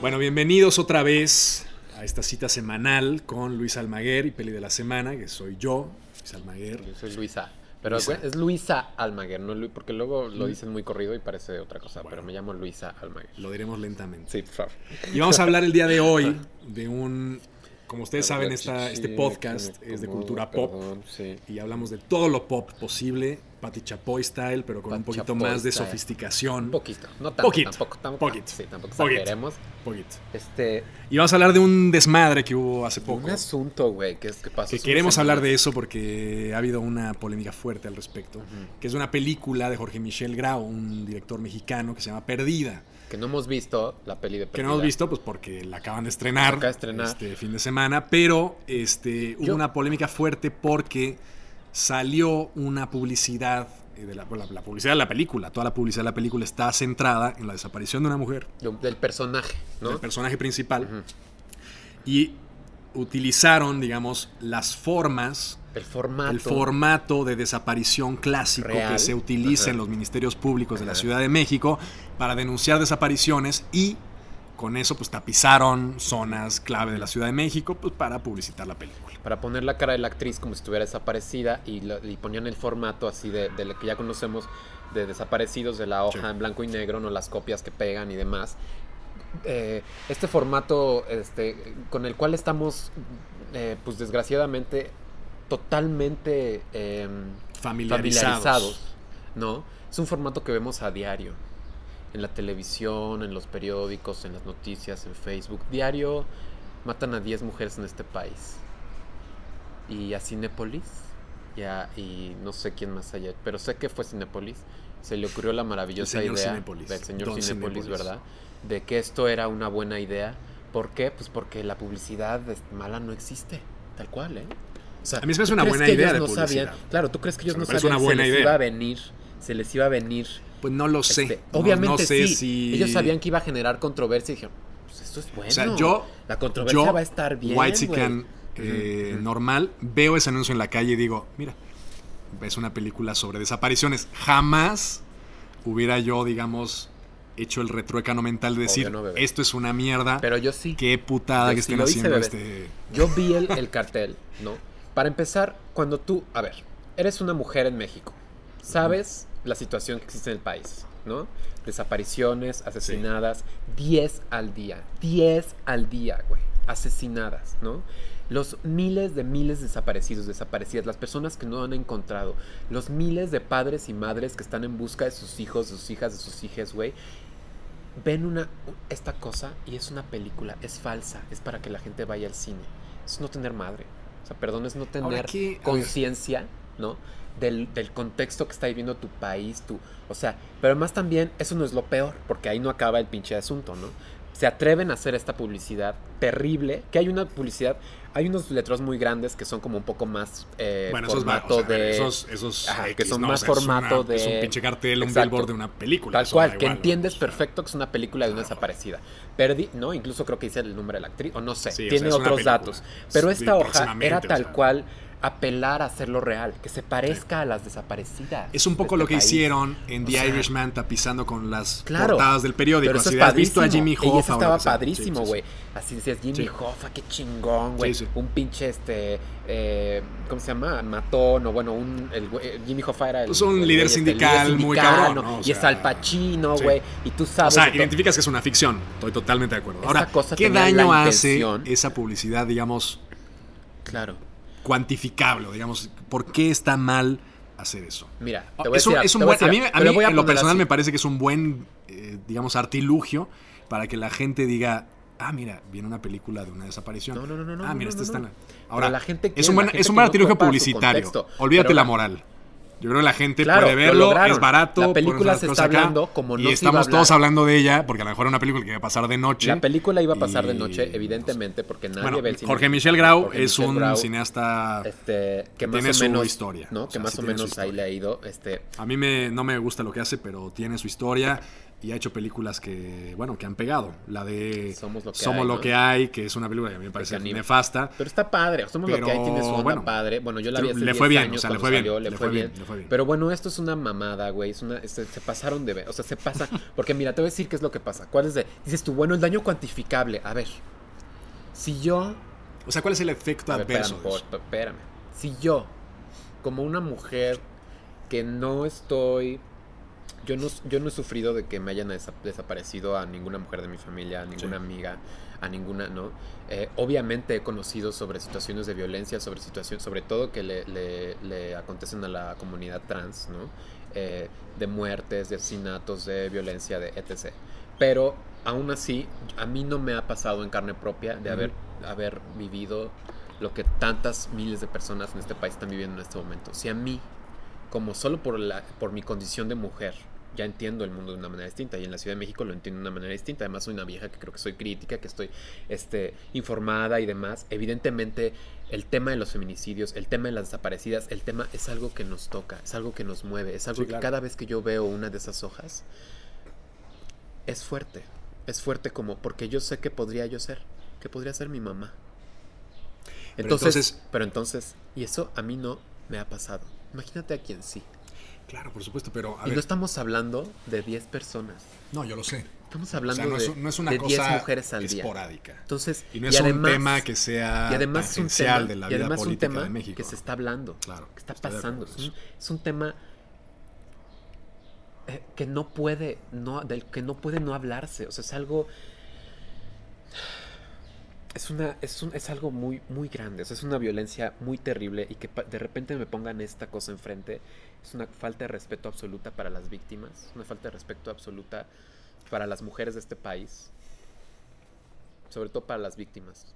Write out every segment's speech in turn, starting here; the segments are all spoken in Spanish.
Bueno, bienvenidos otra vez a esta cita semanal con Luis Almaguer y Peli de la Semana, que soy yo, Luis Almaguer. Yo soy Luisa. Pero Luisa. es Luisa Almaguer, no Lu- porque luego lo dicen muy corrido y parece otra cosa, pero me llamo Luisa Almaguer. Lo diremos lentamente. Sí, por favor. Y vamos a hablar el día de hoy de un, como ustedes saben, esta, este podcast es de cultura pop sí. y hablamos de todo lo pop posible, Pati Chapoy style, pero con un Pati poquito Chapoy más de style. sofisticación. Un poquito, no tanto, Poquito, tampoco, tampoco, poquito, sí, tampoco poquito. exageremos. Poquito. Este, Y vamos a hablar de un desmadre que hubo hace poco. un asunto, güey, que es que pasó. Que queremos hablar de eso porque ha habido una polémica fuerte al respecto. Ujú. Que es una película de Jorge Michel Grau, un director mexicano que se llama Perdida. Que no hemos visto la peli de Que no hemos Perdida. visto, pues porque la acaban de estrenar, Acaba de estrenar. este fin de semana. Pero este, hubo Yo- una polémica fuerte porque salió una publicidad. eh, De la, bueno, la, la publicidad de la película, toda la publicidad de la película está centrada en la desaparición de una mujer, Del personaje, ¿no? del personaje principal, y utilizaron, digamos, las formas El formato. el formato de desaparición clásico Real. que se utiliza Ajá. en los ministerios públicos de la. Ciudad de México para denunciar desapariciones y con eso pues tapizaron zonas clave de la Ciudad de México pues para publicitar la película. para poner la cara de la actriz como si estuviera desaparecida y, lo- y ponían el formato así de, de lo que ya conocemos de desaparecidos de la hoja Sí. en blanco y negro, no las copias que pegan y demás. Eh, este formato este, con el cual estamos, eh, pues desgraciadamente, totalmente em, Familiarizados. familiarizados, ¿no? Es un formato que vemos a diario. En la televisión, en los periódicos, en las noticias, en Facebook. Diario matan a 10 mujeres en este país. Y a Cinépolis, y, a- y no sé quién más allá, pero sé que fue Cinépolis. Se le ocurrió la maravillosa idea Cinépolis, del señor Cinépolis, Cinépolis. ¿verdad? De que esto era una buena idea. ¿Por qué? Pues porque la publicidad mala no existe, tal cual, ¿eh? O sea, A mí se me hace ¿tú una buena idea de no publicidad. sabían? Claro, ¿tú crees que ellos O sea, no sabían una se buena les idea. iba a venir? Se les iba a venir. Pues no lo sé. Este, obviamente no sé sí. si- Ellos sabían que iba a generar controversia y dijeron, pues esto es bueno. O sea, yo, la controversia yo va a estar bien. Güey". eh, normal, veo ese anuncio en la calle y digo, mira, es una película sobre desapariciones. Jamás hubiera yo, digamos, hecho el retruécano mental de decir, no, esto es una mierda, Pero yo sí. qué putada Yo que sí estén hice, haciendo este... Yo vi el, el cartel, ¿no? Para empezar, cuando tú, a ver, eres una mujer en México, sabes la situación que existe en el país, ¿no? Desapariciones, asesinadas, 10 al día, 10 al día, güey, asesinadas, ¿no? Los miles de miles de desaparecidos, desaparecidas, las personas que no han encontrado, los miles de padres y madres que están en busca de sus hijos, de sus hijas, de sus hijas, güey, ven una esta cosa y es una película, es falsa, es para que la gente vaya al cine. Es no tener madre. O sea, perdón, es no tener conciencia, ¿no? Del, del contexto que está viviendo tu país, tu. O sea, pero además también, eso no es lo peor, porque ahí no acaba el pinche asunto, ¿no? Se atreven a hacer esta publicidad terrible, que hay una publicidad, hay unos letreros muy grandes que son como un poco más eh, Bueno, esos, formato o sea, de... esos, esos Ajá, que son ¿no? más O sea, es formato una- Es un de- pinche cartel, un billboard de una película. Tal cual, que entiendes O sea, perfecto que es una película de una desaparecida. Perdi, ¿no? Incluso creo que dice el nombre de la actriz, o no sé, Sí, tiene otros datos. Pero esta hoja era tal cual apelar a hacerlo real, que se parezca a las desaparecidas. Es un poco de lo este que país. hicieron en O The sea, Irishman tapizando con las Claro, portadas del periódico. Pero eso Así es de, has visto a. Jimmy Y Hoffa. eso o lo estaba sea. padrísimo, Sí, sí, sí. güey. Así decías, Jimmy Sí. Hoffa, qué chingón, güey. Un pinche, este, eh, ¿cómo se llama? Matón, o bueno, un, el, güey- eh, Jimmy Hoffa era el... Pues un el líder güey, este, el sindical muy cabrón. O y es sea, Al Pacino, güey. Y tú O sabes... sea, de to- identificas que es una ficción. Estoy totalmente de acuerdo. Ahora, cosa ¿qué daño hace esa publicidad, digamos, Claro. Cuantificable? Digamos, ¿por qué está mal hacer eso? Mira, Ah, te voy a Es un, decir- es un te voy buen, a mí, decir- a mí a en lo personal así. me parece que es un buen, eh, digamos, artilugio para que la gente diga, ah, mira, viene una película de una desaparición. No, no, no, no, Ah, mira, no, está no. Ahora, Pero la gente es un buen, es un buen artilugio publicitario. Olvídate Pero la- moral. Yo creo que la gente Claro, puede lo verlo, es barato. La película se está acá, hablando como no Y se iba a estamos todos hablando de ella, porque a lo mejor era una película que iba a pasar de noche. La película iba a pasar de y- noche, evidentemente, porque nadie Bueno, ve el cine. Jorge Michel Grau Jorge es Michel un Grau, cineasta... este, que más tiene o su menos, historia. ¿no? O que sea, más sí o su menos ahí le ha ido, este, A mí me, no me gusta lo que hace, pero tiene su historia y ha hecho películas que, bueno, que han pegado. La de Somos lo que Somos hay, lo ¿no? que hay, que es una película que a mí me parece nefasta. Pero está padre, somos lo que hay, tiene su onda bueno, padre. Bueno, yo la vi hace le 10 fue bien, años o sea, le fue bien, salió, le, fue bien. le fue bien. Pero bueno, esto es una mamada, güey. Es una, se, se pasaron de ver. O sea, se pasa. Porque mira, te voy a decir qué es lo que pasa. ¿Cuál es de.? Dices tú, bueno, el daño cuantificable. A ver. Si yo. O sea, ¿cuál es el efecto ver, adverso? por- espérame. Si yo, como una mujer que no estoy. Yo no, yo no he sufrido de que me hayan desa- desaparecido a ninguna mujer de mi familia, a ninguna Sí. amiga, a ninguna, ¿no? Eh, obviamente he conocido sobre situaciones de violencia, sobre situaciones, sobre todo que le, le- le acontecen a la comunidad trans, ¿no? Eh, de muertes, de asesinatos, de violencia, de etc. Pero aún así, a mí no me ha pasado en carne propia de haber, haber vivido lo que tantas miles de personas en este país están viviendo en este momento. Si a mí, como solo por, la, por mi condición de mujer, ya entiendo el mundo de una manera distinta y en la Ciudad de México lo entiendo de una manera distinta. Además soy una vieja que creo que soy crítica, que estoy este, informada y demás. Evidentemente el tema de los feminicidios, el tema de las desaparecidas, el tema es algo que nos toca, es algo que nos mueve, es algo Sí, que claro. cada vez que yo veo una de esas hojas es fuerte. Es fuerte como porque yo sé que podría yo ser, que podría ser mi mamá. Pero Entonces, entonces- pero entonces, y eso a mí no me ha pasado. Imagínate a quien sí. Claro, por supuesto, pero a y ver, no estamos hablando de 10 personas. no, yo lo sé. Estamos O hablando sea, no es, de, no es una de 10 cosa mujeres al día. esporádica. Entonces, Y no es un además- tema que sea y además es un tema, de la y vida además un política tema de México. que se está hablando, Claro, que está pasando. Es un, es un tema eh, que no puede no del que no puede no hablarse. O sea, es algo es una es un, es algo muy muy grande. O sea, es una violencia muy terrible y que de repente me pongan esta cosa enfrente es una falta de respeto absoluta para las víctimas, una falta de respeto absoluta para las mujeres de este país, sobre todo para las víctimas.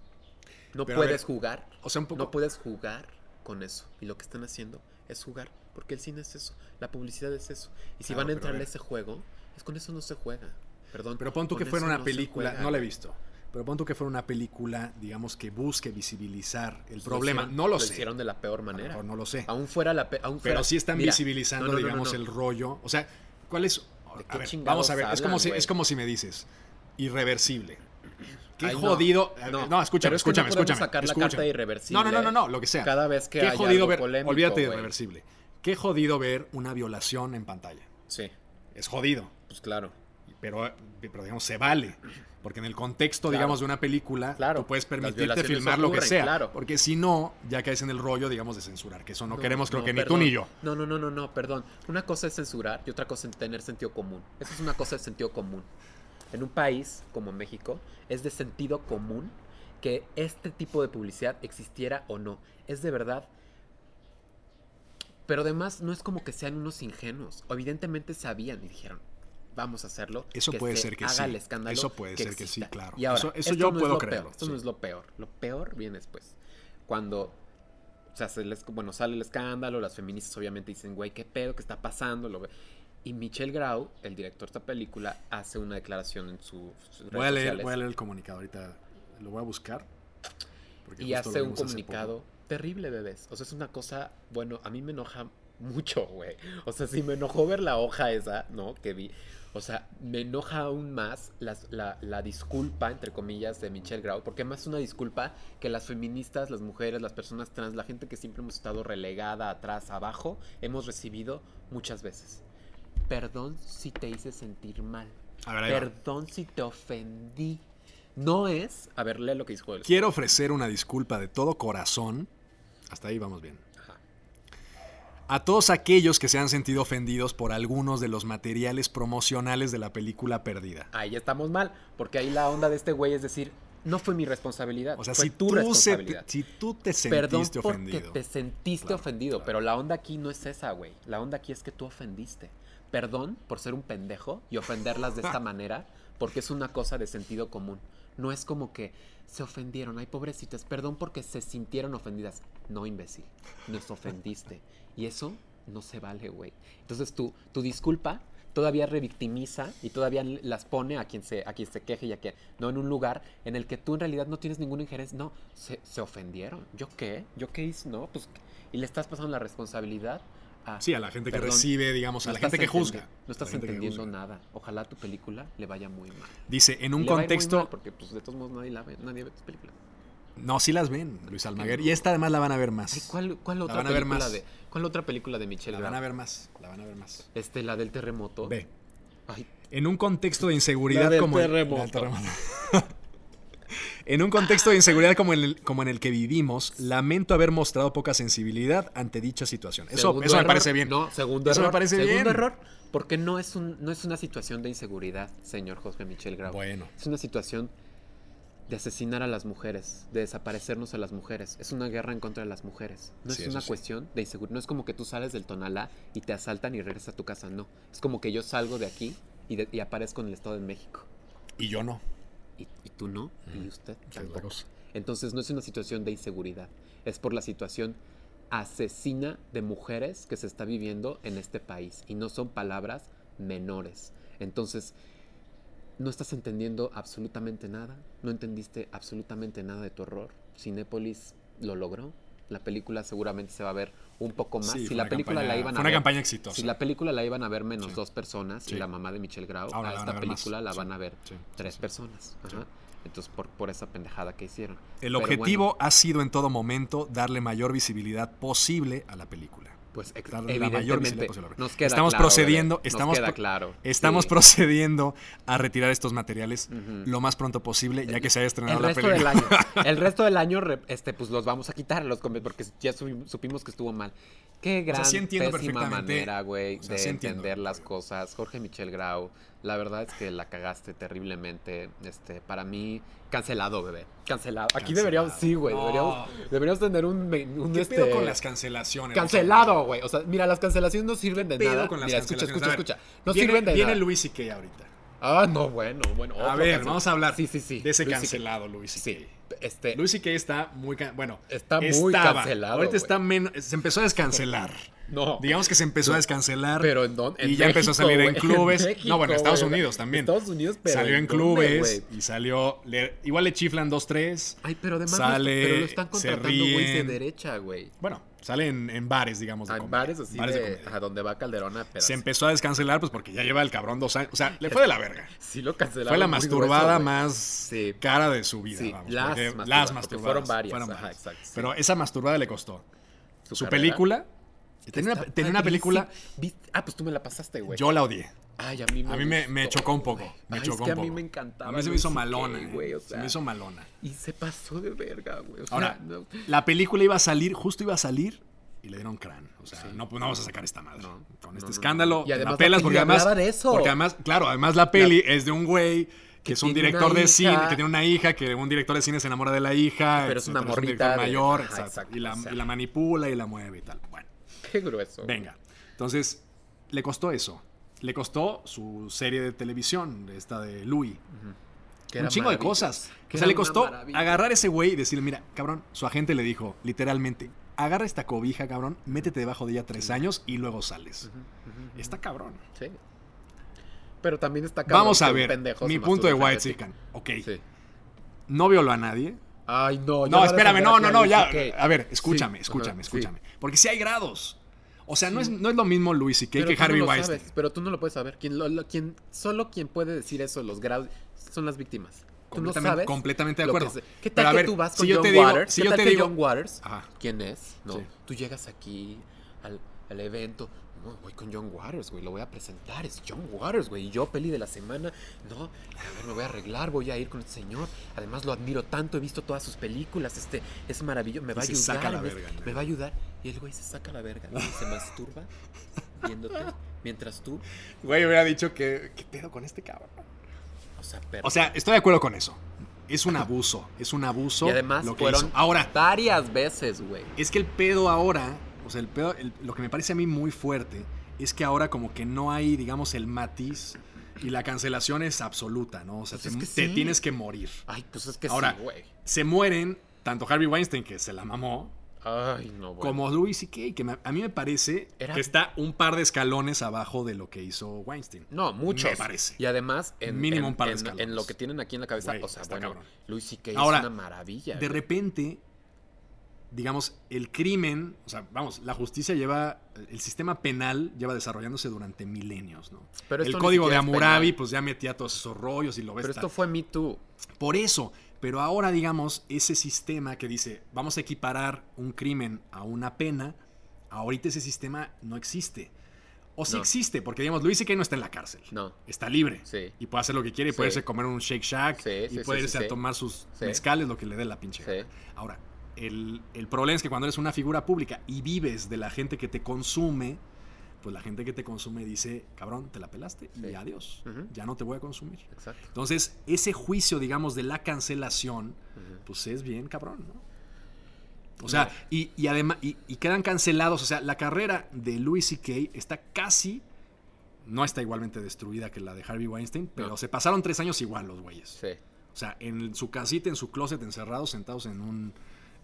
No Pero a ver, puedes jugar O sea, un poco. no puedes jugar con eso. Y lo que están haciendo es jugar. Porque el cine es eso. La publicidad es eso. Y si Claro, van a a ver. ese juego, es con eso no se juega. Perdón. Pero pon tú que fuera una no película, no la he visto, pero pon que fuera una película, digamos, que busque visibilizar el problema. hicieron- no lo, sé. hicieron de la peor lo manera. no lo sé. Aún fuera la aún Pero fuera- sí están Mira, visibilizando, no, no, no, digamos, no. el rollo. O sea, ¿cuál es? ¿De qué A ver, chingados vamos a ver. es, como si, es como si me dices, irreversible. Qué Ay, jodido. No, no, escuchame, pero es que no escúchame, escúchame. sacar la escúchame. carta de irreversible No, no, no, no, no, lo que sea. Cada vez que Qué haya jodido algo ver. polémico, olvídate de irreversible. Qué jodido ver una violación en pantalla. Sí, Es jodido. pues claro. Pero, pero digamos, se vale. Porque en el contexto, Claro. digamos, de una película, Claro. tú puedes permitirte filmar lo que sea. claro. Porque si no, ya caes en el rollo, digamos, de censurar. Que eso no, queremos, creo no, que ni tú ni yo. No, no, no, no, no, perdón. Una cosa es censurar y otra cosa es tener sentido común. Eso es una cosa de sentido común. En un país como México es de sentido común que este tipo de publicidad existiera o no. Es de verdad. Pero además no es como que sean unos ingenuos. Evidentemente sabían y dijeron, vamos a hacerlo. Eso puede ser que haga sí. el escándalo Eso puede ser que exista". sí, claro. Y ahora, Eso- yo no es puedo lo creerlo, peor, Esto sí. no es lo peor. Lo peor viene después. Cuando o sea, se les- bueno, sale el escándalo, las feministas obviamente dicen, güey, ¿qué pedo? ¿Qué está pasando? Lo Y Michel Grau, el director de esta película, hace una declaración en su- sus redes Voy a, leer, sociales voy a leer el comunicado ahorita. Lo voy a buscar. y hace un comunicado terrible, bebés. O sea, es una cosa, bueno, a mí me enoja mucho, güey. O sea, sí me enojó ver la hoja esa, ¿no? Que vi. O sea, me enoja aún más la, la disculpa, entre comillas, de Michelle Grau, porque más es una disculpa que las feministas, las mujeres, las personas trans, la gente que siempre hemos estado relegada atrás, abajo, hemos recibido muchas veces. Perdón si te hice sentir mal. A ver. Perdón si te ofendí. No es. A ver, lee lo que dijo él. Quiero ofrecer una disculpa de todo corazón. Hasta ahí vamos bien. A todos aquellos que se han sentido ofendidos por algunos de los materiales promocionales de la película Perdida. Ahí estamos mal, porque ahí la onda de este güey es decir, no fue mi responsabilidad. O sea, fue si tu tú, se- responsabilidad. si tú te Perdón sentiste porque ofendido. te sentiste Claro, ofendido, claro. pero la onda aquí no es esa, güey. La onda aquí es que tú ofendiste. Perdón por ser un pendejo y ofenderlas de esta manera, porque es una cosa de sentido común. No es como que se ofendieron, ay pobrecitas, perdón porque se sintieron ofendidas. No, imbécil, nos ofendiste. Y eso no se vale, güey. Entonces tú, tu disculpa todavía revictimiza y todavía las pone a quien se, a quien se queje y a quien, no en un lugar en el que tú en realidad no tienes ninguna injerencia. No, se, se ofendieron. ¿Yo qué? ¿Yo qué hice? No, pues, y le estás pasando la responsabilidad a... Sí, a la gente que recibe, digamos, a la gente que juzga. No estás entendiendo nada. Ojalá tu película le vaya muy mal. Dice, en un le va a ir muy contexto. mal porque pues de todos modos nadie la ve, nadie ve tus películas. No, sí las ven, Luis Almaguer. Y esta además la van a ver más. Ay, ¿cuál, cuál La otra van a ver película más. de ¿Cuál otra película de Michelle La van a ver más, la van a ver más. Este, la del terremoto. Ve, Ay, en un contexto de inseguridad La del como el- terremoto. la del terremoto. En un contexto de inseguridad como, en el, como en el que vivimos, lamento haber mostrado poca sensibilidad ante dicha situación. Eso, segundo eso me parece bien. No, segundo Eso me error. parece segundo bien. error. Porque no es, un, no es una situación de inseguridad, señor Jorge Michel Grau. Bueno, Es una situación de asesinar a las mujeres, de desaparecernos a las mujeres. Es una guerra en contra de las mujeres. No Sí, es una sí. cuestión de inseguridad. No es como que tú sales del Tonalá y te asaltan y regresas a tu casa. No. Es como que yo salgo de aquí y, de- y aparezco en el Estado de México. y yo no. Y, y tú no. Y usted tampoco. Entonces no es una situación de inseguridad. Es por la situación asesina de mujeres que se está viviendo en este país. Y no son palabras menores. Entonces, no estás entendiendo absolutamente nada. No entendiste absolutamente nada de tu horror. Cinépolis lo logró. La película seguramente se va a ver un poco más. Sí, si la película campaña- la iban a Fue una ver, campaña exitosa. si la película la iban a ver menos Sí. dos personas Sí. y la mamá de Michelle Grau, Ahora a la van esta a ver más. película la van a ver tres personas. Ajá. Entonces, por, por esa pendejada que hicieron. El Pero objetivo bueno, ha sido en todo momento darle mayor visibilidad posible a la película. Pues darle la mayor evidentemente nos queda Estamos claro, procediendo- bebé, estamos nos queda claro. Estamos Sí. procediendo a retirar estos materiales lo más pronto posible, ya que se haya estrenado el la resto del año. El resto del año, este, pues los vamos a quitar los porque ya supimos que estuvo mal. Qué gran, sí entiendo pésima perfectamente. manera, güey, O sea, de sí entiendo. entender las cosas. Jorge Michel Grau, la verdad es que la cagaste terriblemente. Este, para mí, cancelado, bebé. Cancelado. Aquí Cancelado. deberíamos, sí, güey, No. deberíamos, deberíamos tener un, un ¿Qué este, pedo con las cancelaciones? Cancelado, güey. O sea, mira, las cancelaciones no sirven de ¿Qué pedo nada. con las mira, escucha, cancelaciones? escucha, A ver, escucha. No viene, sirven de Viene nada. Luis C.K. ahorita. Ah, no, bueno, bueno. A ver, vamos a hablar Sí, sí, sí. de ese Luis cancelado Luis. Sí. Este, Luis C.K. está muy... can- Bueno, Está muy estaba. cancelado, Ahorita está menos... Se empezó a descancelar. No. Digamos que se empezó a descancelar. Pero en dónde? y En ya empezó a salir en clubes. México, no, bueno, en Estados. Unidos también. Estados Unidos, pero salió en clubes y salió. le- igual le chiflan 2-3. Ay, pero además lo- sale, pero lo están contratando güeyes de derecha, güey. Bueno, sale en, en bares, digamos. de Hay comedia, bares así bares de de, comedia. a donde va Calderona, pero Se empezó a descancelar, pues porque ya lleva el cabrón dos años. O sea, le fue de la verga. sí lo cancelaron. Fue la masturbada grueso, más Sí. cara de su vida. Sí, vamos, las porque- masturbadas, las masturbadas. fueron varias, fueron ajá, varias. exacto, sí. Pero esa masturbada le costó. Su película. Tenía una, tenía una película. Ah, pues tú me la pasaste, güey. Yo la odié. Ay, a mí me A mí me, me chocó un poco. Me Ay, chocó es que un a mí poco. me encantaba. A mí se me hizo malona. güey, o se me hizo malona. Y se pasó de verga, güey. O sea, Ahora, no- la película iba a salir, justo iba a salir y le dieron crán. O sea, Sí. no, pues no vamos a sacar esta madre. No, Con este no, escándalo. no. Y además la la pelas porque además. de eso. Porque además, claro, además la peli es de un güey que, es un director de hija. cine, que tiene una hija, que un director de cine se enamora de la hija. Pero es una un morrita mayor, exacto, exacto, y, la, o sea. y la manipula y la mueve y tal. Qué grueso. venga. Entonces, le costó eso. Le costó su serie de televisión, esta de Louis. Que un chingo de cosas. Que O sea, le costó agarrar ese güey y decirle, mira, cabrón, su agente le dijo, literalmente, agarra esta cobija, cabrón, métete debajo de ella tres años y luego sales. Está cabrón. Sí. Pero también está cabrón Vamos a ver, mi punto de White Chicken. Ok. Sí. no violó a nadie. Ay, no. ya No, espérame, no, no, no, ya. A ver, escúchame, Sí, escúchame, ajá, escúchame. Porque sí hay grados. O sea, no es, no es lo mismo C.K. Pero que Harvey no Weinstein. sabes, pero tú no lo puedes saber. Quien, lo- lo- quien, solo quien puede decir eso, los grados, son las víctimas. Tú no Completamente- sabes. completamente de que acuerdo. ¿Qué tal que ver, tú vas si con yo John digo- Waters? si ¿Qué yo tal te que digo- John Waters? Ajá. ¿Quién es? No. Sí. Tú llegas aquí al, al evento. No, voy con John Waters, güey. Lo voy a presentar. Es John Waters, güey. Y yo, peli de la semana. No, a ver, me voy a arreglar. Voy a ir con este señor. Además, lo admiro tanto. He visto todas sus películas. Este es maravilloso. Me Y va a se ayudar. saca la verga. Me va a ayudar. Y el güey se saca la verga. güey, y se masturba viéndote. Mientras tú. Güey, hubiera dicho que. ¿Qué pedo con este cabrón? O sea, pero. O sea, estoy de acuerdo con eso. Es un abuso. Es un abuso. y además lo que fueron hizo. Ahora, varias veces, güey. es que el pedo ahora. O sea, el pedo. el- lo que me parece a mí muy fuerte es que ahora, como que no hay, digamos, el matiz. Y la cancelación es absoluta, ¿no? O sea, Pues te, es que te sí. tienes que morir. Ay, pues es que Ahora, sí, güey. Se mueren tanto Harvey Weinstein, que se la mamó, Ay, no, como Louis C.K., que me- a mí me parece Era- que está un par de escalones abajo de lo que hizo Weinstein. No, muchos. Me parece. Y además, en, Mínimo en- un par de en- escalones. en lo que tienen aquí en la cabeza, Güey, o sea, está bueno, cabrón. Luis C.K. Es una maravilla. De güey. repente, digamos, el crimen, o sea, vamos, la justicia lleva, el sistema penal lleva desarrollándose durante milenios, ¿no? Pero el código de Hammurabi, pues ya metía todos esos rollos y lo ves. Pero esto fue Me Too. Por eso, Pero ahora, digamos, ese sistema que dice, vamos a equiparar un crimen a una pena, ahorita ese sistema no existe. O sí No. existe, porque digamos, Luis que no está en la cárcel. No. Está libre. Sí. Y puede hacer lo que quiere y puede Sí. irse a comer un Shake Shack Sí, y puede irse a tomar sus mezcales, lo que le dé la pinche. Ahora, el, el problema es que cuando eres una figura pública y vives de la gente que te consume, pues la gente que te consume dice, cabrón, te la pelaste y adiós. Ya no te voy a consumir. Exacto. Entonces, ese juicio, digamos, de la cancelación, pues es bien cabrón, ¿no? O sea, y, y además, y, y quedan cancelados. O sea, la carrera de Louis C.K. está casi. No está igualmente destruida que la de Harvey Weinstein, pero No. se pasaron tres años igual los güeyes. Sí. O sea, en su casita, en su closet, encerrados, sentados en un.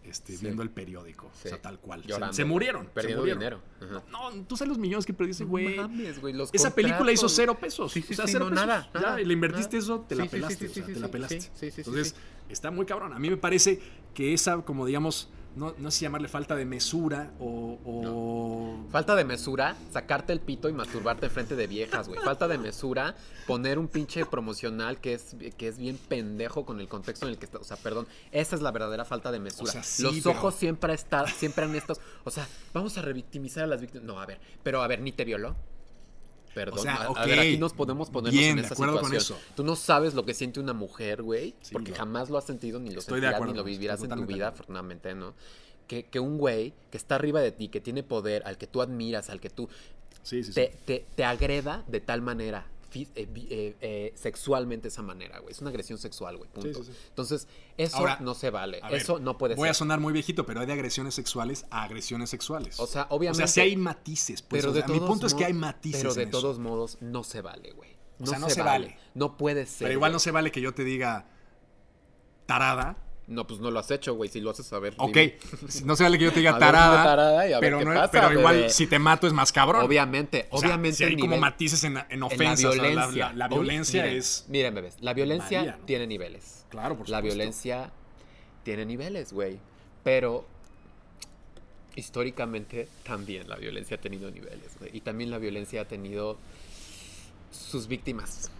Este, Sí. viendo el periódico. Sí. O sea, tal cual. Se- murieron. se Perdiendo murieron. dinero. Ajá. No, tú sabes los millones que perdiste, No güey. mames, güey, los Esa película hizo cero pesos. Sí, o sea, cero no, pesos. nada, Ya, nada, le invertiste nada. eso, te la pelaste. o sea, te la pelaste. Entonces, está muy cabrón. A mí me parece que esa, como digamos, no, no sé si llamarle falta de mesura o. o- Falta de mesura, sacarte el pito y masturbarte frente de viejas, güey. Falta de mesura, poner un pinche promocional que es, que es bien pendejo con el contexto en el que está. O sea, perdón, esa es la verdadera falta de mesura. O sea, sí, Los pero- ojos siempre, está, siempre han estado. O sea, vamos a revictimizar a las víctimas. No, a ver, pero a ver, ni te violó. Perdón, O sea, a, ver, aquí nos podemos ponernos bien, en de esa acuerdo con eso. Tú no sabes lo que siente una mujer, güey, Sí, porque no. jamás lo has sentido, ni lo Estoy de sentirás, acuerdo ni lo vivirás en tu de vida, afortunadamente, ¿no? Que, que un güey que está arriba de ti, que tiene poder, al que tú admiras, al que tú Sí, sí, sí. te, agreda de tal manera, eh, eh, eh, sexualmente de esa manera, güey. Es una agresión sexual, güey. Punto. Sí, sí, sí. Entonces, eso Ahora, no se vale. A ver, Eso no puede Voy a ser. sonar muy viejito, pero hay de agresiones sexuales a agresiones sexuales. O sea, obviamente. O sea, sí hay matices. Pues, pero o de sea, mi punto es que hay matices. Pero de en eso. todos modos, no se vale, güey. O sea, no se vale. No puede ser. Pero igual no se vale que yo te diga tarada. No, pues no lo has hecho, güey. Si lo haces saber. Ok, dime. no se vale que yo te diga tarada. dime tarada y a ver pero qué no- pasa, pero igual si te mato es más cabrón. Obviamente, O sea, obviamente. si hay como matices en, en en la ofensas. o sea, la- violencia. La, la violencia miren, es. Miren, bebés. La violencia tiene niveles. Claro, por La supuesto. violencia tiene niveles, güey. Pero históricamente también la violencia ha tenido niveles, güey. Y también la violencia ha tenido sus víctimas.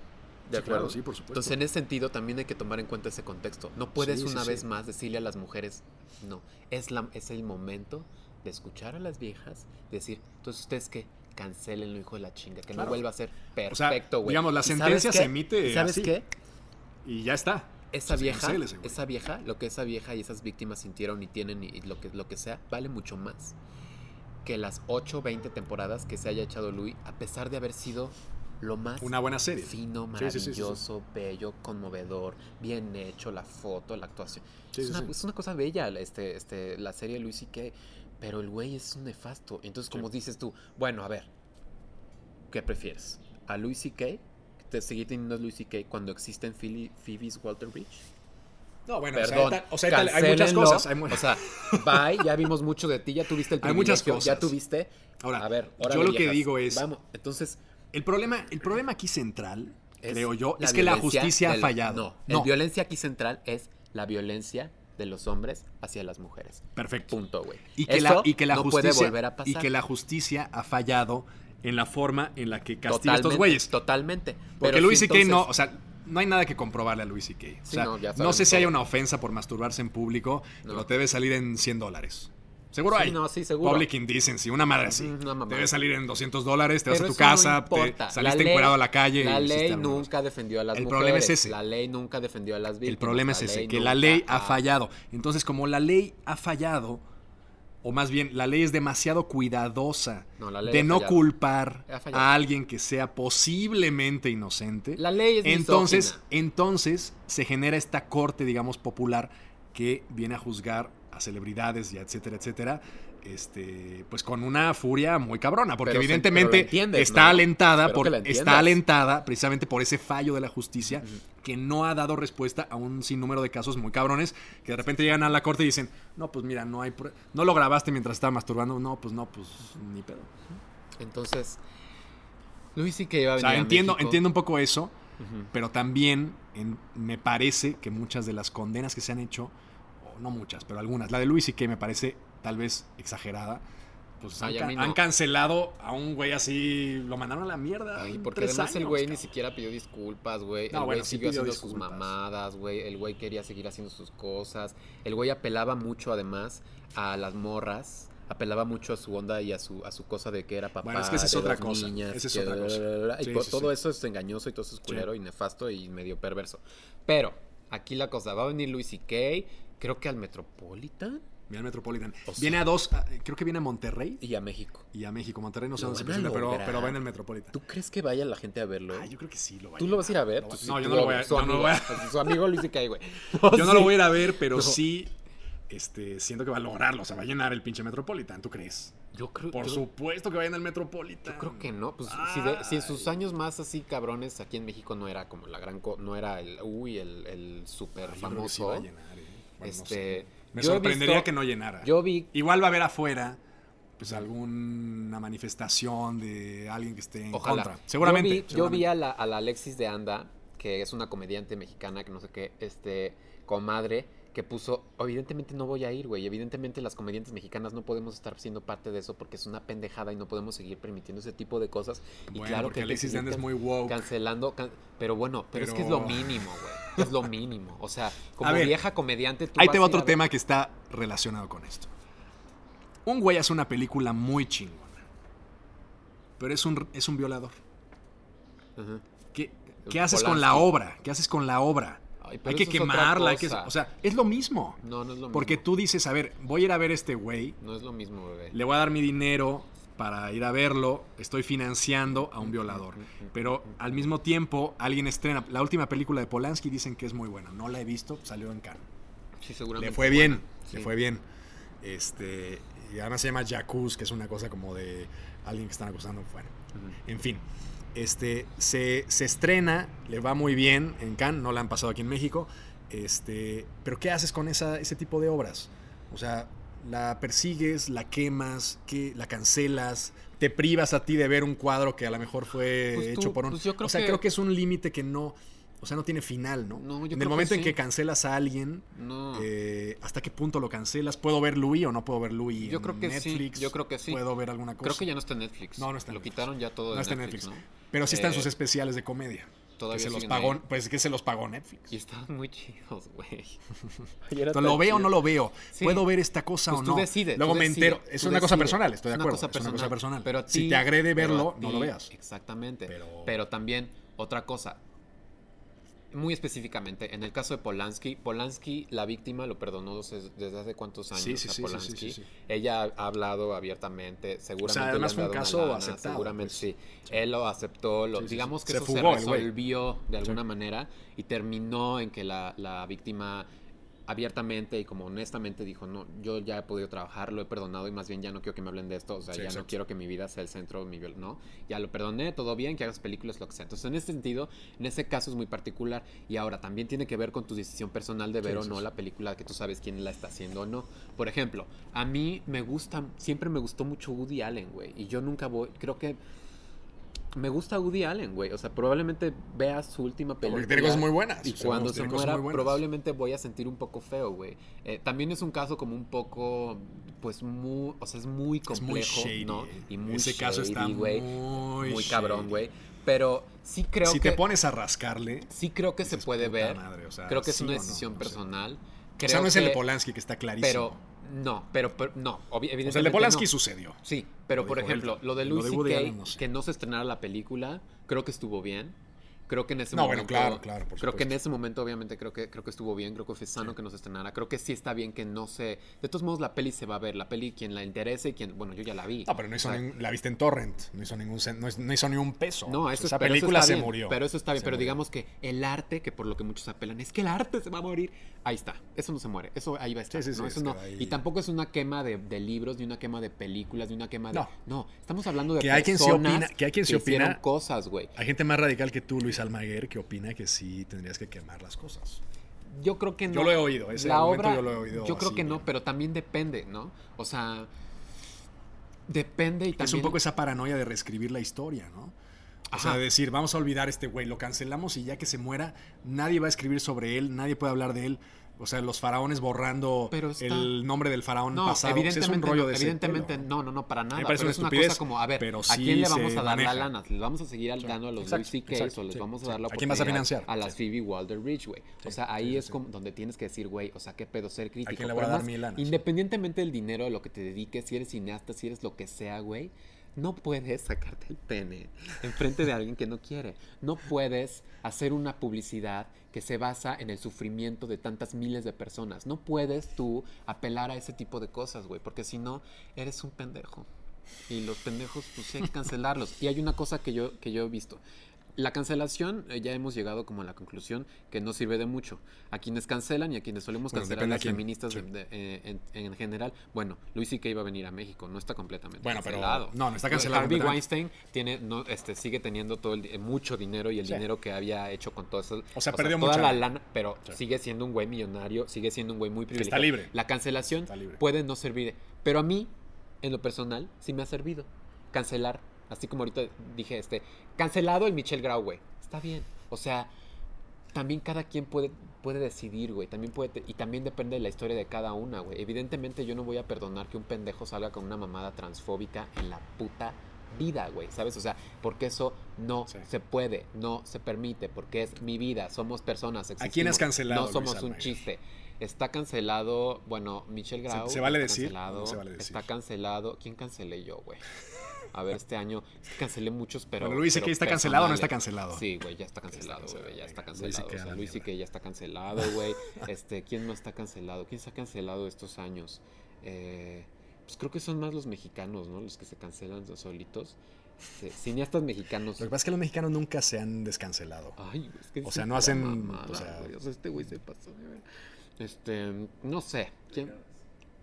¿De acuerdo? sí, por supuesto. Entonces, en ese sentido, también hay que tomar en cuenta ese contexto. No puedes Sí, una sí. vez más decirle a las mujeres, no, es, la, es el momento de escuchar a las viejas, decir, entonces ustedes que cancelenlo, hijo de la chinga, que Claro. no vuelva a ser O sea, perfecto, güey. digamos, la ¿Y sabes sentencia qué? se emite ¿Y ¿Sabes así. qué? Y ya está. Esa vieja, cancele esa vieja, lo que esa vieja y esas víctimas sintieron y tienen y, y lo que lo que sea, vale mucho más que las 8 20 temporadas que se haya echado Louis, a pesar de haber sido lo más Una buena serie. fino, Sí, sí, sí, sí, maravilloso, bello, conmovedor, bien hecho, la foto, la actuación. Es, una, es una cosa bella este, este, la serie de Louis C.K., pero el güey es un nefasto. Entonces, como dices tú, bueno, a ver, ¿qué prefieres? ¿A Louis C.K.? ¿Te seguir teniendo a Louis C.K. cuando existen Phoebe's Walter Bridge? No, bueno, Perdón, o sea, hay, hay muchas cosas. hay mu- O sea, bye, ya vimos mucho de ti, ya tuviste el Hay muchas privilegio, ya cosas. tuviste. Ahora, a ver, yo lo que digo es- Vamos, entonces. El, problema, el problema aquí central, es creo yo, es que la justicia ha fallado. No, la violencia aquí central es la violencia de los hombres hacia las mujeres. Perfecto. Punto, güey. Y que, Eso la, y que la no justicia puede volver a pasar. y que la justicia ha fallado en la forma en la que castiga a estos güeyes. Totalmente. Porque Pero sí, C.K. no, o sea, no hay nada que comprobarle a. O Sí, sea, no, sé si hay una ofensa por masturbarse en público, No. pero te debe salir en 100 dólares. Seguro Sí, hay. no, sí, seguro. Public indecency, una madre así. Una mamada. Debe salir en 200 dólares, te vas a tu no casa, te importa. saliste La ley- encuerado a la calle. La ley nunca defendió a las El mujeres. problema es ese. La ley nunca defendió a las víctimas. El problema es ese, que la ley ha fallado. Entonces, como la ley ha fallado, o más bien, la ley es demasiado cuidadosa No, de no fallado. culpar a alguien que sea posiblemente inocente. La ley es entonces, misógina. entonces se genera esta corte, digamos, popular que viene a juzgar a celebridades y etcétera, etcétera. Este, pues con una furia muy cabrona, porque Pero evidentemente entiendes, está ¿no? alentada por está alentada precisamente por ese fallo de la justicia que no ha dado respuesta a un sinnúmero de casos muy cabrones que de repente llegan a la corte y dicen, "No, pues mira, no hay no lo grabaste mientras estaba masturbando." No, pues no, pues ni pedo. Entonces, Luis sí que iba a O venir sea, a entiendo entiendo un poco eso, pero también en- me parece que muchas de las condenas que se han hecho, o no muchas, pero algunas, la de Luis y que me parece tal vez exagerada, pues Ay, han, no. cancelado a un güey así, lo mandaron a la mierda. Ay, porque además el güey ni siquiera pidió disculpas, güey. No, el güey bueno, siguió haciendo sus mamadas, güey. El güey quería seguir haciendo sus cosas. El güey apelaba mucho, además, a las morras. Apelaba mucho a su onda y a su, a su cosa de que era papá Bueno, es que esa es otra cosa, niñas, esa es que otra cosa. bla, bla, bla, y Sí, todo sí. eso es engañoso y todo eso es culero y nefasto y medio perverso. Pero, aquí la cosa, va a venir Luis y Kay, creo que al Metropolitan Viene al Metropolitan. O sea- viene a dos, a- creo que viene a Monterrey y a México. y a México. Monterrey no sé dónde se a presenta, pero, pero va en el Metropolitan. ¿Tú crees que vaya la gente a verlo? Ah, yo creo que sí lo va ¿Tú lo vas a ir a ver? Sí, No, yo no lo voy a, Su yo no amigo, lo voy a- su amigo Luis y Kay, güey. yo no lo voy a ir a ver, pero No. sí este, siento que va a lograrlo. O sea, va a llenar el pinche Metropolitan, ¿tú crees? Yo creo, Por yo- supuesto que va en el Metropolitan. yo creo que no. Pues si, de- si en sus años más así cabrones aquí en México no era como la gran... co- no era el... Uy, el, el súper Ay, yo creo que sí va famoso. a llenar, eh. Bueno, no este... sé. Me sorprendería visto- que no llenara. Yo vi... Igual va a haber afuera pues alguna manifestación de alguien que esté en Ojalá. contra. Seguramente. Yo vi, yo seguramente. vi a, la, a la Alexis de Anda, que es una comediante mexicana, que no sé qué, este, comadre, que puso, evidentemente no voy a ir, güey, evidentemente las comediantes mexicanas no podemos estar siendo parte de eso porque es una pendejada y no podemos seguir permitiendo ese tipo de cosas. Y Bueno, claro porque que Alexis de Anda es muy woke. cancelando, can- pero bueno, pero, es que es Pero- lo mínimo, güey, es lo mínimo. O sea, como ver, vieja comediante, tú Ahí te va otro ver- tema que está relacionado con esto. Un güey hace una película muy chingona. Pero es un, es un violador. ¿Qué, qué haces con la obra? ¿Qué haces con la obra? Ay, Hay que quemarla. hay que- o sea, es lo mismo. No, no es lo mismo. Porque tú dices, a ver, voy a ir a ver a este güey. No es lo mismo, bebé. Le voy a dar mi dinero para ir a verlo. Estoy financiando a un violador. Pero al mismo tiempo, alguien estrena. La última película de Polanski dicen que es muy buena. No la he visto, salió en Cannes. Sí, seguramente Le fue bien, buena. le Sí. fue bien. Este, y además se llama Jacuz, que es una cosa como de alguien que están acusando. Bueno, en fin. Este, se, se estrena, le va muy bien en Cannes, no la han pasado aquí en México. Este, pero ¿qué haces con esa, ese tipo de obras? O sea, la persigues, la quemas, que la cancelas, te privas a ti de ver un cuadro que a lo mejor fue Pues tú- hecho por un. pues o sea, que- creo que es un límite que no. O sea, no tiene final, ¿no? No, yo en el que momento en que cancelas a alguien, No. eh, ¿hasta qué punto lo cancelas? ¿Puedo ver Louis o no puedo ver Louis? Yo en creo que sí, Netflix? yo creo que sí. ¿Puedo ver alguna cosa? Creo que ya no está en Netflix. No, no está en Lo Netflix. quitaron ya todo de no está en Netflix, Netflix. ¿no? Pero sí están Eh, sus especiales de comedia. Todavía que se los pagó, ahí. pues que se los pagó Netflix. Y estaban muy chidos, güey. ¿Lo veo o no lo veo? Sí. ¿Puedo ver esta cosa Pues o tú no? decides, Luego tú me decides, entero. Es tú una cosa personal, estoy de acuerdo. cosa es una cosa personal. Pero a si te agrede verlo, no lo veas. Exactamente. Pero- Pero... también, otra cosa. Muy específicamente, en el caso de Polanski, Polanski, la víctima, lo perdonó desde, hace cuántos años Sí, sí, a sí, Polanski. Ella ha hablado abiertamente, seguramente además le fue un caso lana, aceptado, Seguramente pues. sí. Él lo aceptó, lo, digamos que Se eso fugó se resolvió de alguna manera y terminó en que la, la víctima abiertamente y como honestamente dijo, no, yo ya he podido trabajar, lo he perdonado y más bien ya no quiero que me hablen de esto, o sea, Sí, ya no quiero que mi vida sea el centro de mi vida, ¿no? Ya lo perdoné, todo bien, que hagas películas, lo que sea. Entonces, en ese sentido, en ese caso es muy particular y ahora también tiene que ver con tu decisión personal de ver Sí, o no sí. la película que tú sabes quién la está haciendo o no. Por ejemplo, a mí me gusta, siempre me gustó mucho Woody Allen, güey, y yo nunca voy, creo que me gusta Woody Allen, güey. O sea, probablemente vea su última película. Porque tiene cosas muy buenas. Y cuando se muera, probablemente voy a sentir un poco feo, güey. Eh, también es un caso como un poco, pues muy, o sea, es muy Es complejo, muy shady. ¿no? Y muy Ese caso está shady, güey. muy Muy cabrón, shady. güey. Pero sí creo si que te pones a rascarle, sí creo que se puede "Puta ver. madre", o sea, creo que es ¿sí una no? decisión No personal. o sea, Creo no es el de Polanski que está clarísimo. Pero no, pero, pero no, evidentemente o sea, el de Polanski no. sucedió. Sí, pero Lo por él. ejemplo, lo de Lo Allen, no sé. que no se estrenara la película, creo que estuvo bien. Creo que en ese No, bueno, claro, claro, por Creo que en ese momento, obviamente, creo que, creo que estuvo bien. Creo que fue sano que no se estrenara. Creo que sí está bien que no se. De todos modos, la peli se va a ver. La peli, quien la interese, quien. Bueno, yo ya la vi. No, pero no hizo ningún- la viste en Torrent. No hizo ningún, no, es- no hizo ni un peso. No, O sea, eso, esa eso película se bien, murió. Pero eso está bien. Se Pero murió. digamos que el arte, que por lo que muchos apelan, es que el arte se va a morir. Ahí está. Eso no se muere. Eso ahí va a estar. Sí, sí, sí, ¿no? es Eso no- que ahí- Y tampoco es una quema de, de libros, ni una quema de películas, ni una quema de. No. No. estamos hablando de Que hay quien se personas opina- que hay quien se opina- cosas, güey. Hay gente más radical que tú, Luis Almaguer, que opina que sí tendrías que quemar las cosas. Yo creo que no. Yo lo he oído, ese la argumento obra, yo lo he oído Yo creo así, que no, bien. pero también depende, ¿no? O sea, depende y también. Es un poco esa paranoia de reescribir la historia, ¿no? O sea, Ajá. de decir, vamos a olvidar a este güey, lo cancelamos y ya que se muera, nadie va a escribir sobre él, nadie puede hablar de él. O sea, los faraones borrando Pero está- el nombre del faraón No, pasado. Evidentemente, es un rollo no, de evidentemente no, no, no, para nada. Me parece pero una es una cosa como, a ver, ¿a sí quién le vamos a dar maneja. la lana? ¿Les vamos a seguir Sí, dando a los exacto, Louis C.K. o les sí, vamos a dar la ¿A quién vas a oportunidad financiar? A las. Phoebe Walder-Ridge, güey. O sea, ahí es como donde tienes que decir, güey, o sea, qué pedo ser crítico. quién le voy a dar mi lana? Independientemente del dinero, de lo que te dediques, si eres cineasta, si eres lo que sea, güey, no puedes sacarte el pene enfrente de alguien que no quiere. No puedes hacer una publicidad que se basa en el sufrimiento de tantas miles de personas. No puedes tú apelar a ese tipo de cosas, güey, porque si no, eres un pendejo. Y los pendejos, pues hay que cancelarlos. Y hay una cosa que yo, que yo he visto. La cancelación, eh, ya hemos llegado como a la conclusión que no sirve de mucho. A quienes cancelan y a quienes solemos cancelar a las quién. feministas Sí. de- de- eh, en, en general. Bueno, Luis que iba a venir a México, no está completamente Bueno, pero- cancelado. no, no está cancelado Harvey. Weinstein tiene, no, este, sigue teniendo todo el, mucho dinero y el Sí. dinero que había hecho con todo eso. O sea, perdió toda mucha la lana. pero Sí. sigue siendo un güey millonario, sigue siendo un güey muy está privilegiado. libre. La cancelación Está libre. puede no servir, pero a mí, en lo personal, sí me ha servido cancelar. Así como ahorita dije, este, cancelado el Michelle Grau, güey. Está bien. O sea, también cada quien puede, puede decidir, güey. También puede, y también depende de la historia de cada una, güey. Evidentemente yo no voy a perdonar que un pendejo salga con una mamada transfóbica en la puta vida, güey. ¿Sabes? O sea, porque eso no Sí. se puede, no se permite, porque es mi vida. Somos personas. ¿A quién has cancelado, No Luis somos un chiste. Está cancelado, bueno, Michelle ¿Se- Grau. se vale decir Cancelado, no se vale decir? Está cancelado. ¿Quién cancelé yo, güey? A ver, este año es que cancelé muchos, pero. Bueno, Luis C.K. está cancelado o no está cancelado. Sí, güey, ya está cancelado, güey, ya está. Luis cancelado. C.K. O sea, Luis que ya está cancelado, güey. Este, ¿quién no está cancelado? ¿Quién se ha cancelado estos años? Eh, pues creo que son más los mexicanos, ¿no? Los que se cancelan solitos. Este, cineastas mexicanos. Lo que pasa es que los mexicanos nunca se han descancelado. Ay, es que O sea, no hacen, mamada, o sea- güey. O sea, este güey se pasó de ver. Este, no sé. ¿Quién?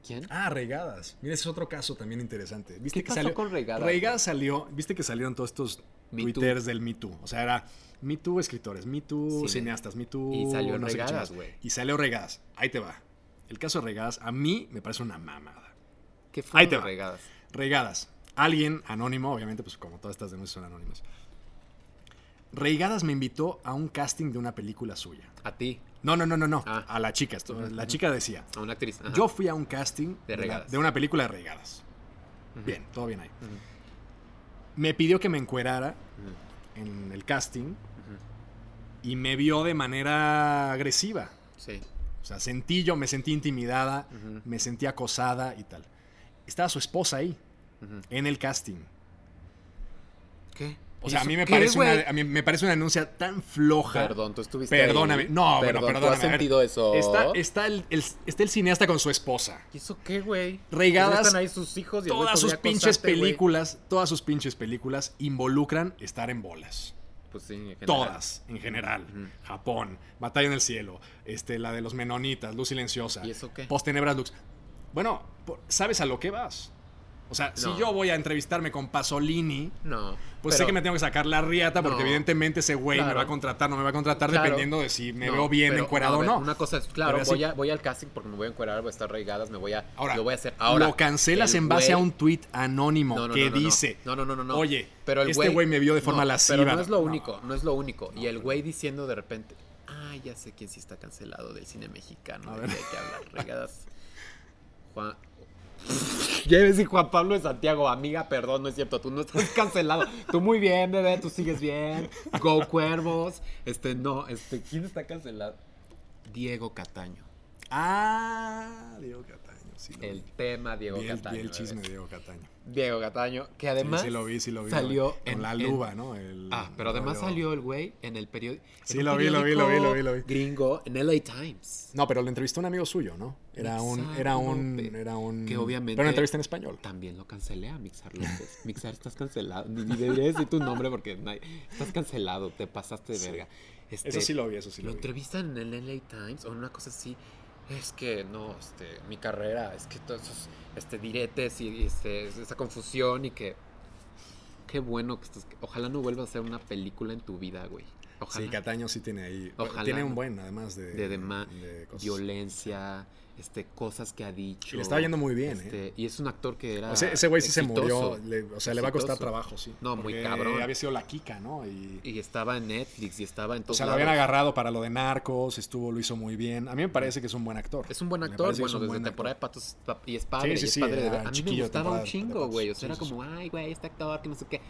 ¿Quién? Ah, Reigadas. Mira, ese es otro caso también interesante. ¿Viste ¿Qué que pasó salió? con Reigadas, Reigadas salió, viste que salieron todos estos Me twitters del Me Too. O sea, era Me Too escritores, Me Too Cine. cineastas, Me Too. Y salió no chingados. güey. Y salió Reigadas. Ahí te va. El caso de Reigadas, a mí me parece una mamada. ¿Qué fue Ahí te va. regadas? Reigadas. Alguien anónimo, obviamente, pues como todas estas denuncias son anónimas. Reigadas me invitó a un casting de una película suya. A ti, No, no, no, no, no. Ah. A la chica. Esto- La chica decía. a una actriz. ajá. Yo fui a un casting De de, la- de una película de Reigadas. Bien, todo bien ahí. Me pidió que me encuerara en el casting y me vio de manera agresiva. Sí. O sea, sentí yo, me sentí intimidada, me sentí acosada y tal. Estaba su esposa ahí, en el casting. ¿Qué? O sea, a ¿Eso mí me parece, una, a mí me parece una denuncia tan floja. Perdón, tú estuviste Perdóname. ahí. No, bueno, Perdón, ¿tú perdóname. has ver, sentido eso? Está, está, el, el- está el cineasta con su esposa. ¿Y eso qué, güey? Reigadas, Están ahí sus hijos y Todas sus pinches películas, todas sus pinches películas involucran estar en bolas. Pues sí, en general. Todas, en general. Japón, Batalla en el Cielo, este, la de los Menonitas, Luz Silenciosa. ¿Y eso qué? Postenebras Lux. Bueno, por- ¿sabes a lo que vas? O sea, si yo voy a entrevistarme con Pasolini, No. pues sé que me tengo que sacar la riata porque No. evidentemente ese güey me va a contratar, no me va a contratar Claro. dependiendo de si me veo bien pero, encuerado o no. Una cosa es, claro, voy, a, voy al casting porque me voy a encuerar, voy a estar reigadas, me voy a. Ahora, lo voy a hacer. Ahora. lo cancelas el en base a un tuit anónimo que dice, No, no, no, no, no. oye, Pero el este güey me vio de forma lasciva. Pero no es lo único, no es lo único. y el güey diciendo de repente, ah, ya sé quién sí está cancelado del cine mexicano. De que hablar. Regadas. Juan. A decir Juan Pablo de Santiago, amiga, perdón, no es cierto, tú no estás cancelado. Tú muy bien, bebé, tú sigues bien. Go Cuervos. Este, no, este, ¿quién está cancelado? Diego Cataño. Ah, Diego Cataño, sí El vi. tema Diego Vi el, Cataño. vi el chisme de Diego Cataño. Diego Cataño, que además sí, sí lo vi, sí lo vi. salió en la en- luba, ¿no? El- Ah, pero además salió el güey en el periódico. Sí, lo vi, lo vi, lo vi, lo vi, lo vi. Gringo, en LA Times. No, pero lo entrevistó un amigo suyo, ¿no? Era un, era un, López. era un. Que obviamente- Pero una entrevista en español. También lo cancelé a Mixar López. Mixar, estás cancelado. Ni, ni debería decir tu nombre porque estás cancelado, te pasaste de verga. Este, Eso sí lo vi, eso sí lo lo vi. entrevistan en el LA Times o en una cosa así. Es que no, este, mi carrera, es que todos esos este, diretes y este, esa confusión y que. Qué bueno que estás. Ojalá no vuelvas a hacer una película en tu vida, güey. Ojalá. Sí, Cataño sí tiene ahí. Ojalá, tiene un buen, además de. de, dema- de cosas. violencia, este, cosas que ha dicho. Y le estaba yendo muy bien, este, ¿eh? Y es un actor que era. O ese güey sí se murió. le- o sea, le va a costar trabajo, sí. No, muy cabrón. Había sido la Kika, ¿no? Y. Y estaba en Netflix y estaba en O todos sea, lo habían agarrado para lo de narcos, estuvo, lo hizo muy bien. A mí me parece que es un buen actor. Es un buen actor, bueno, desde buen temporada de patos pa- y es padre, Sí, sí, y es sí, padre de era A mí me gustaba un chingo, güey. O sea, era como, ay, güey, este actor que no sé qué.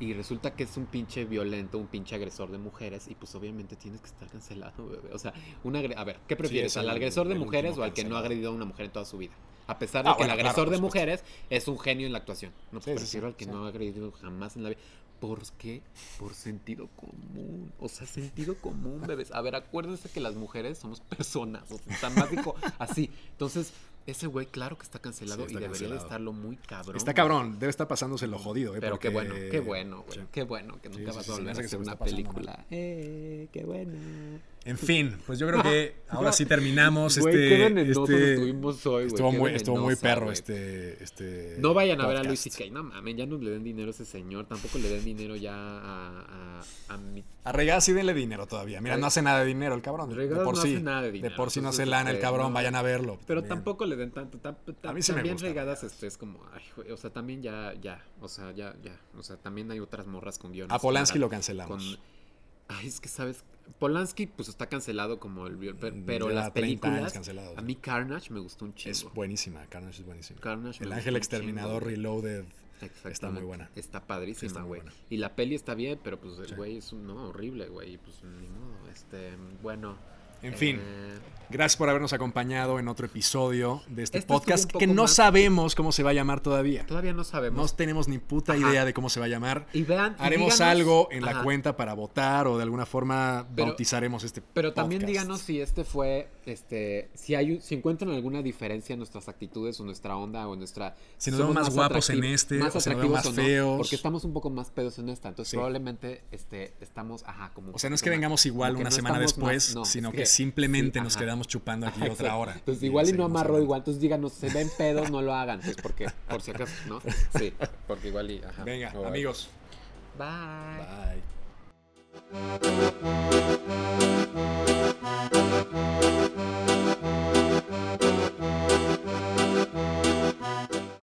Y resulta que es un pinche violento, un pinche agresor de mujeres. Y pues obviamente tienes que estar cancelado, bebé. O sea, un agre- a ver, ¿qué prefieres? es ¿Al agresor de mujeres o al que no ha agredido a una mujer en toda su vida? A pesar de Ah, que bueno, el agresor de mujeres es un genio en la actuación. No, pues Sí, prefiero sí, al que no ha agredido jamás en la vida. ¿Por qué? Por sentido común. O sea, sentido común, bebés. A ver, acuérdense que las mujeres somos personas. O sea, está más dijo así. Entonces, ese güey, claro que está cancelado está y debería de estarlo muy cabrón. Está güey. cabrón, debe estar pasándose lo jodido, ¿eh? Pero qué bueno, qué bueno, güey. Qué bueno que nunca vas a volver a hacer una pasando película. Eh, qué bueno. En fin, pues yo creo que ahora sí terminamos Güey, este. este- hoy, güey. Estuvo muy, estuvo muy perro güey. este, este. No vayan a ver a Luis. C.K. No mames, ya no le den dinero a ese señor. Tampoco le den dinero ya a, a, a mi. A Regadas sí denle dinero todavía. Mira, no hace nada de dinero el cabrón. De Regadas por no sí. hace nada de dinero, por sí no se lana el cabrón, no. vayan a verlo. Pero también. tampoco le den tanto. A mí sí me también gusta regadas, este, es como. Ay, güey, o sea, también ya, ya. O sea, ya, ya. O sea, también hay otras morras con guiones. A Polanski lo cancelamos. con- Ay, es que sabes. Polanski, pues está cancelado como el. Pero, Lleva las 30 años películas. A mí Carnage me gustó un chingo. Es buenísima, Carnage es buenísima. Carnage el Ángel Exterminador. Reloaded. Está muy buena. Está padrísima, güey. y la peli está bien, pero pues el Sí. güey es un. No, horrible, güey. Pues ni modo. Este. Bueno. En fin. eh, Gracias por habernos acompañado en otro episodio de este, Este podcast que no más- sabemos cómo se va a llamar todavía. todavía no No sabemos. tenemos ni puta Ajá. idea de cómo se va a llamar. y vean. Haremos díganos- algo en la Ajá. cuenta para votar o de alguna forma Pero- bautizaremos este Pero también díganos si este fue, este, si hay, si encuentran alguna diferencia en nuestras actitudes o nuestra onda o nuestra. Si nos vemos más guapos en este, más o atractivos más o no, feos. porque estamos un poco más pedos en esta, entonces Sí. probablemente, este, estamos, ajá, como. O sea, no es que vengamos igual una no semana después, más- no, sino es que, simplemente sí, nos ajá. quedamos chupando aquí Ajá, otra hora. Entonces igual y no amarró hablando. igual, entonces díganos, se ven pedos, no lo hagan, pues porque, por si acaso, ¿no? Sí, porque igual y, ajá. Venga, amigos. Bye. Bye.